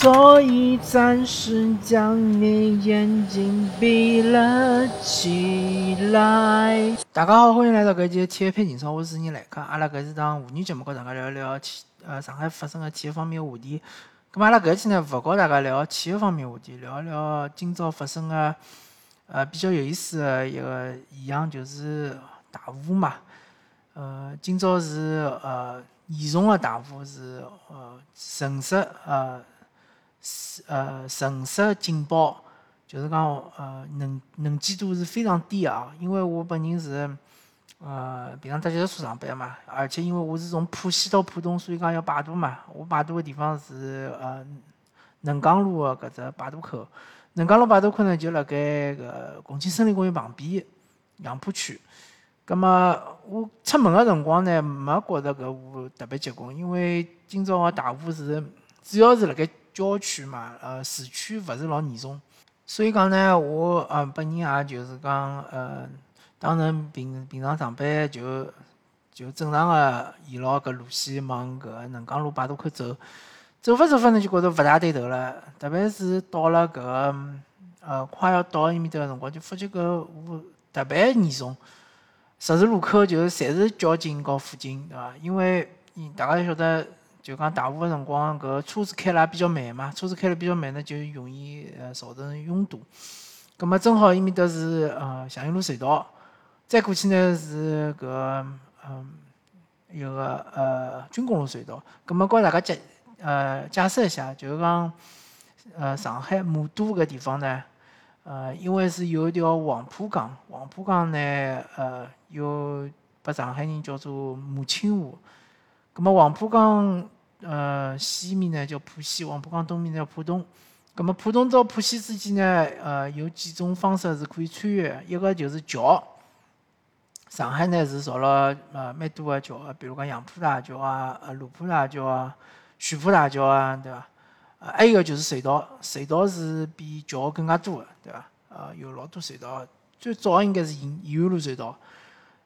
所以暂时将你眼睛闭了起来。大家好，欢迎来到搿期体育配情操，我是你来客。阿拉搿是档妇女节目，跟大家聊一聊体呃上海发生的体育方面话题。咁么阿拉搿期呢，勿跟大家聊体育方面话题，聊一聊今朝发生的呃比较有意思的一个现象，就是大雾嘛。呃，今朝是呃严重的大雾，是呃橙色呃。呃，橙色警报，就是讲呃，能能见度是非常低啊。因为我本人是呃平常搭脚踏车上班嘛，而且因为我是从浦西到浦东，所以讲要摆渡嘛。我摆渡的地方是呃能江路的搿只摆渡口。能江路摆渡口呢，就辣盖个共青森林公园旁边杨浦区。葛么我出门个辰光呢，没觉着搿雾特别结棍，因为今朝个大雾是主要是辣盖。郊区嘛，呃，市区勿是老严重，所以讲呢，我呃本人也就是讲，呃，当成平平常上班就就正常个沿牢搿路线往搿能江路摆渡口走，走法走法呢就觉着勿大对头了，特别是到了搿呃快要到埃面搭个辰光，就发觉搿雾特别严重，十字路口就是侪是交警和辅警，对伐？因为大家晓得。就讲大部分辰光，搿车子开了也比较慢嘛，车子开了比较慢呢，就容易呃造成拥堵。葛末正好伊面搭是呃祥云路隧道，再过去呢是搿嗯一个呃军工路隧道。葛末告大家解呃解释一下，就是讲呃上海魔都搿地方呢，呃因为是有一条黄浦江，黄浦江呢呃有拨上海人叫做母亲河。葛末黄浦江呃西面呢叫浦西，黄浦江东面呢叫浦东。葛末浦东到浦西之间呢，呃有几种方式是可以穿越，一个就是桥。上海呢是造了呃蛮多个桥个，比如讲杨浦大桥啊、呃卢浦大桥啊、徐浦大桥啊，对伐？呃还有一个就是隧道，隧道是比桥更加多个，对伐？呃有老多隧道，最早应该是延延安路隧道。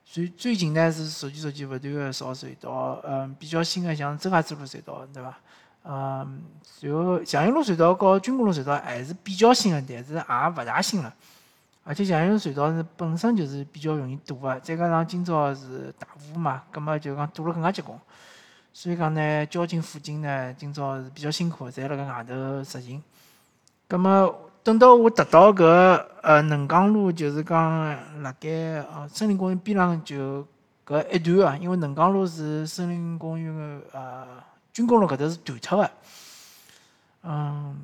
最最近呢是逐渐逐渐勿断个造隧道，嗯，比较新个像周家嘴路隧道，对伐？嗯，然后祥云路隧道和军工路隧道还是比较新个，但是也勿大新了。而且祥云路隧道是本身就是比较容易堵个，再加上今朝是大雾嘛，葛末就讲堵了更加结棍。所以讲呢，交警辅警呢今朝是比较辛苦，侪辣盖外头执勤。葛末。等到我达到搿呃能江路，就是讲辣盖呃森林公园边浪就搿一段啊，因为能江路是森林公园个呃军工路搿搭是断脱个，嗯，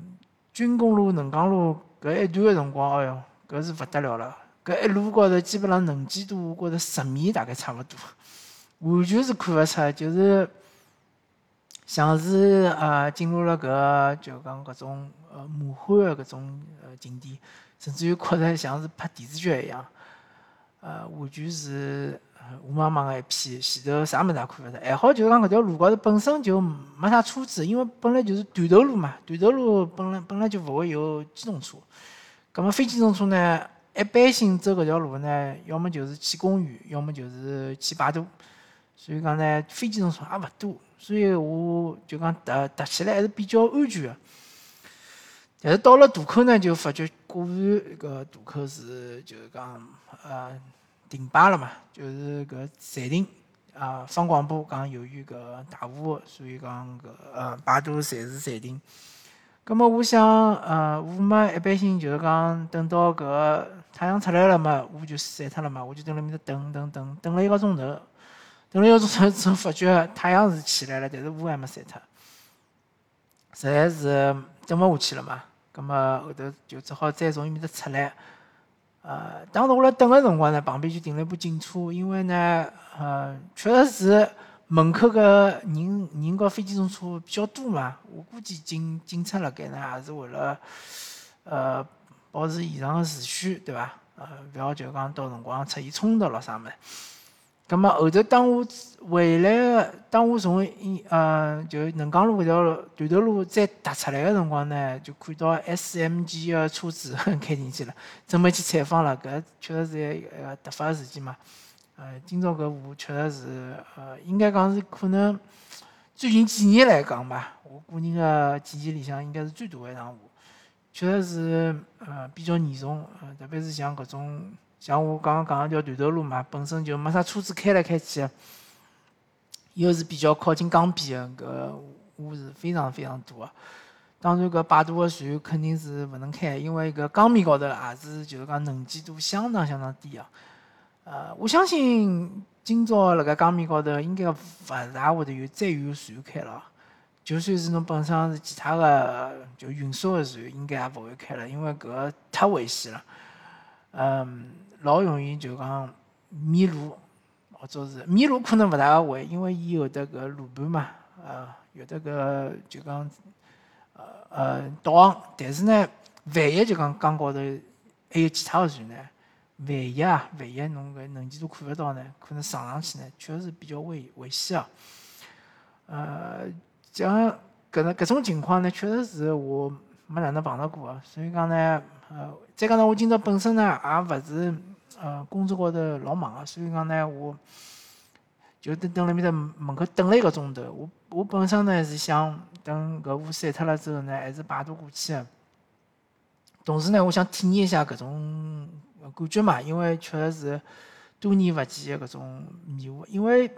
军工路能江路搿一段个辰光，哎哟，搿是勿得了了，搿一路高头基本上能见度，我觉着十米大概差勿多，完全是看勿出，就是。像是呃进入了搿就讲搿种呃魔幻的搿种呃景点，甚至于觉着像是拍电视剧一样，呃完全是雾茫茫的一片，前头啥物事也看勿着。还好就讲搿条路高头本身就没啥车子，因为本来就是断头路嘛，断头路本来本来就勿会有机动车。葛末非机动车呢，一般性走搿条路呢，要么就是去公园，要么就是去摆渡。所以讲呢，非机动车也勿多。所以我就讲踏踏起来还是比较安全的，但是到了渡口呢，就发觉果然搿渡口是就是讲呃停摆了嘛，就是搿暂停啊放广播讲由于搿大雾，所以讲搿呃摆渡暂时暂停。葛末我想呃雾嘛一般性就是讲等到搿太阳出来了嘛，雾就散脱了嘛，我就蹲辣面搭等等等等了一个钟头。等了一个钟头之后，发觉太阳是起来了，但是雾还没散脱，实在是等勿下去了嘛。葛末后头就只好再从伊面搭出来。呃，当时我辣等个辰光呢，旁边就停了一部警车，因为呢，呃，确实是门口个人人和非机动车比较多嘛。我估计警警察辣盖呢，也是为了呃保持现场个秩序，对伐？呃，勿要就讲到辰光出现冲突咯啥物事。咁么后头当我回来个，当我从一呃就能江路搿条断头路再踏出来个辰光呢，就看到 SMG 个车子开进去了，准备去采访了。搿确实是一个突发事件嘛。呃，今朝搿雾确实是呃，应该讲是可能最近几年来讲吧，我个人的记忆里向应该是最大的一趟雾，确实是呃比较严重，呃特别是像搿种像我刚刚讲个条断头路嘛，本身就没啥车子开来开去，又是比较靠近江边的，搿雾是非常非常大的。当然，搿摆渡个船肯定是勿能开，因为搿江面高头也是就是讲能见度相当相当低个。呃，我相信今朝辣盖江面高头应该勿大会得有再有船开了。就算是侬本身是其他个就运输个船，应该也勿会开了，因为搿太危险了。嗯，老容易就讲迷路，或者是迷路可能勿大会，因为伊有得搿路盘嘛，呃，有得搿就讲。呃呃，导航，但是呢，万一就讲江高头还有其他个船呢，万一啊，万一侬搿能见度看勿到呢，可能上上去呢，确实是比较危危险啊。呃，像搿能搿种情况呢，确实是我没哪能碰到过个，所以讲呢，呃，再加上我今朝本身呢，也勿是呃工作高头老忙个，所以讲呢，我就等等辣面搭门口等了一个钟头，我我本身呢是想。等搿雾散脱了之后呢，还是摆渡过去。同时呢，我想体验一下搿种感觉嘛，因为确实是多年勿见的搿种迷雾。因为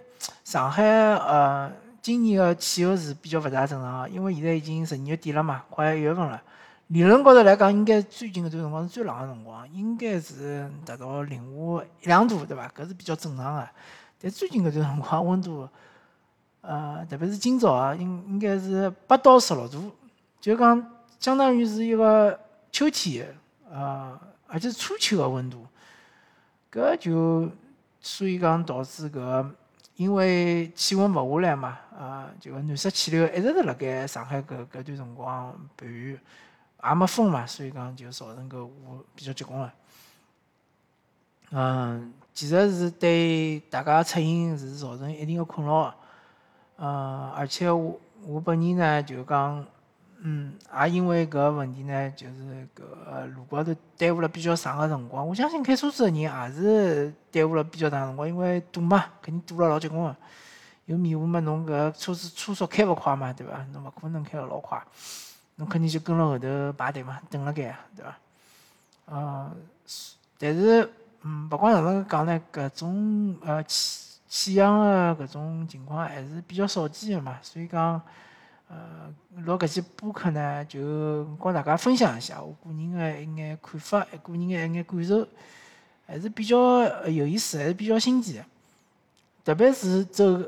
上海呃今年的气候是比较勿大正常，因为现在已经十二月底了嘛，快一月份了。理论高头来讲，应该最近搿段辰光是最冷个辰光，应该是达到零下一两度，对伐？搿是比较正常个。但最近搿段辰光温度。呃，特别是今朝啊，应应该是八到十六度，就讲相当于是一个秋天，呃，而且是初秋个温度。搿就所以讲导致搿，因为气温勿下来嘛，啊，就暖湿气流一直是辣盖上海搿搿段辰光盘旋，也没风嘛，所以讲就造成搿雾比较结棍了。嗯，其实是对大家出行是造成一定的困扰。嗯，而且我我本人呢，就讲，嗯，也因为搿问题呢，就是搿路高头耽误了比较长个辰光。我相信开车子个人也是耽误了比较长辰光，因为堵嘛，肯定堵了老结棍个。有迷雾嘛，侬搿车子车速开勿快嘛，对伐？侬勿可能开得老快，侬肯定就跟辣后头排队嘛，等辣盖，对伐？呃，但是，嗯，勿管哪能讲呢，搿种呃气。气象的搿种情况还是比较少见的嘛，所以讲，呃，录搿期播客呢，就跟大家分享一下我个人的一眼看法，个人的一眼感受，还是比较有意思，还是比较新奇的。特别是走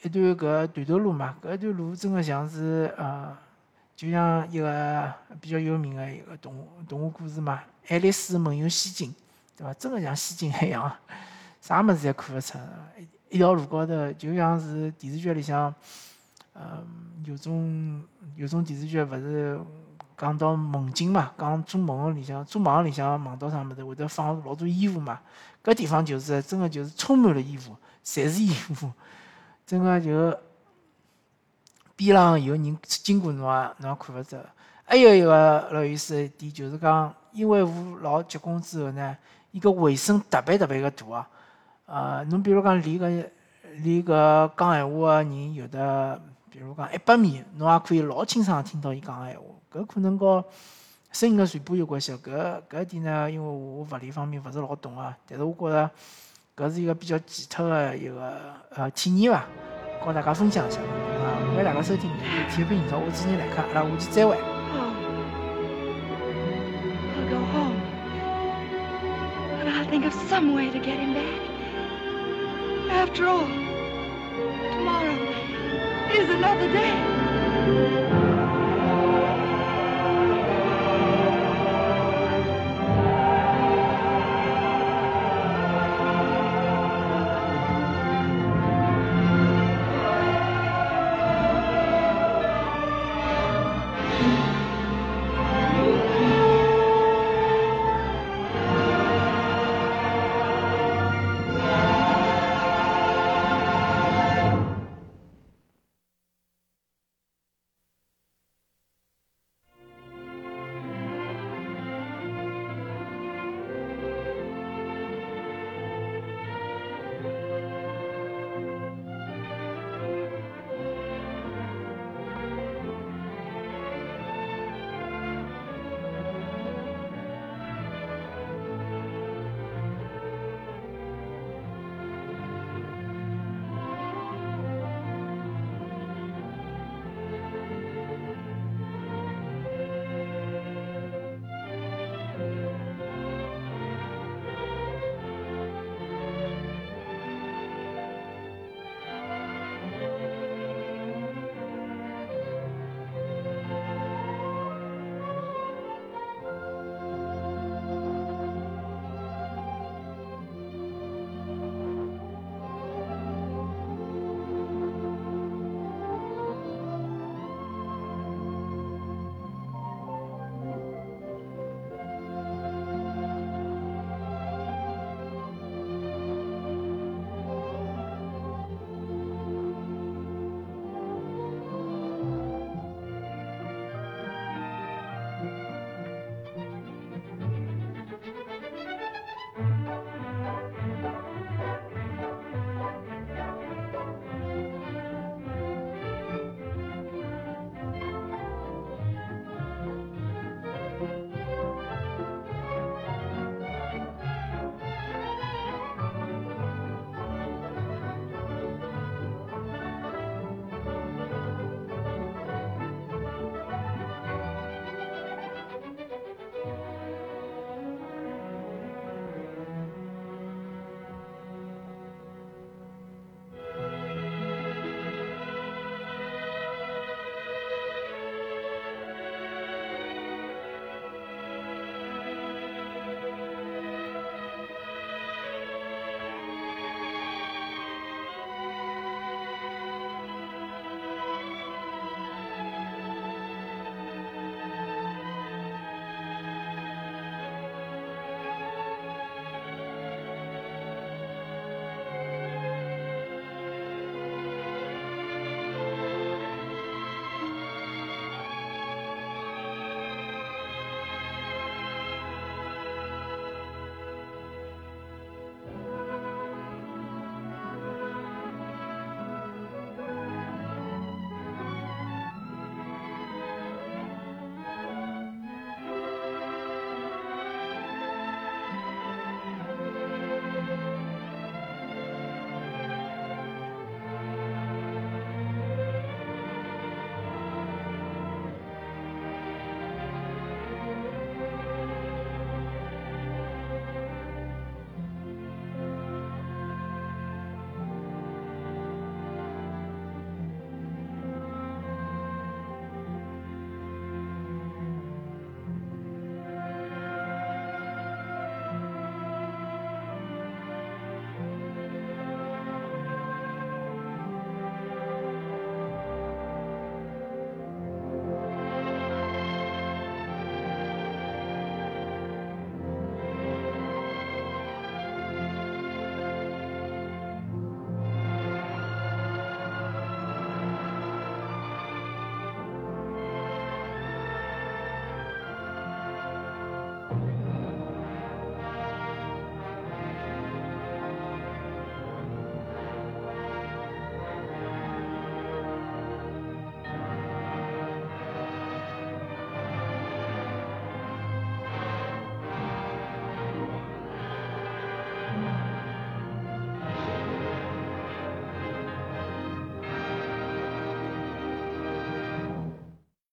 一段搿断头路嘛，搿段路真的像是呃，就像一个比较有名的一个动动画故事嘛，《爱丽丝梦游仙境》，对伐？真的像仙境一样，啥物事也看勿出。一条路高头，就像是电视剧里向，嗯，有种有种电视剧勿是讲到梦境嘛，讲做梦里向做梦里向梦到啥物事，会得放老多衣服嘛。搿地方就是真个就是充满了衣服，侪是衣服，真个就边浪有人经过侬啊，侬也看勿着。还有一个老有意思一点，就是讲因为雾老结棍之后呢，伊个回声特别特别个大啊。呃，侬比如讲离个离个讲闲话个人有的，比如讲一百米，侬也可以老清爽听到伊讲闲话。搿可能和声音个传播有关系。搿搿一点呢，因为我物理方面勿是老懂啊，但是我觉着搿是一个比较奇特个一个呃体验伐，告大家分享一下。啊，欢迎大家收听体育频道，我是你来看，阿拉下期再会。After all, tomorrow is another day.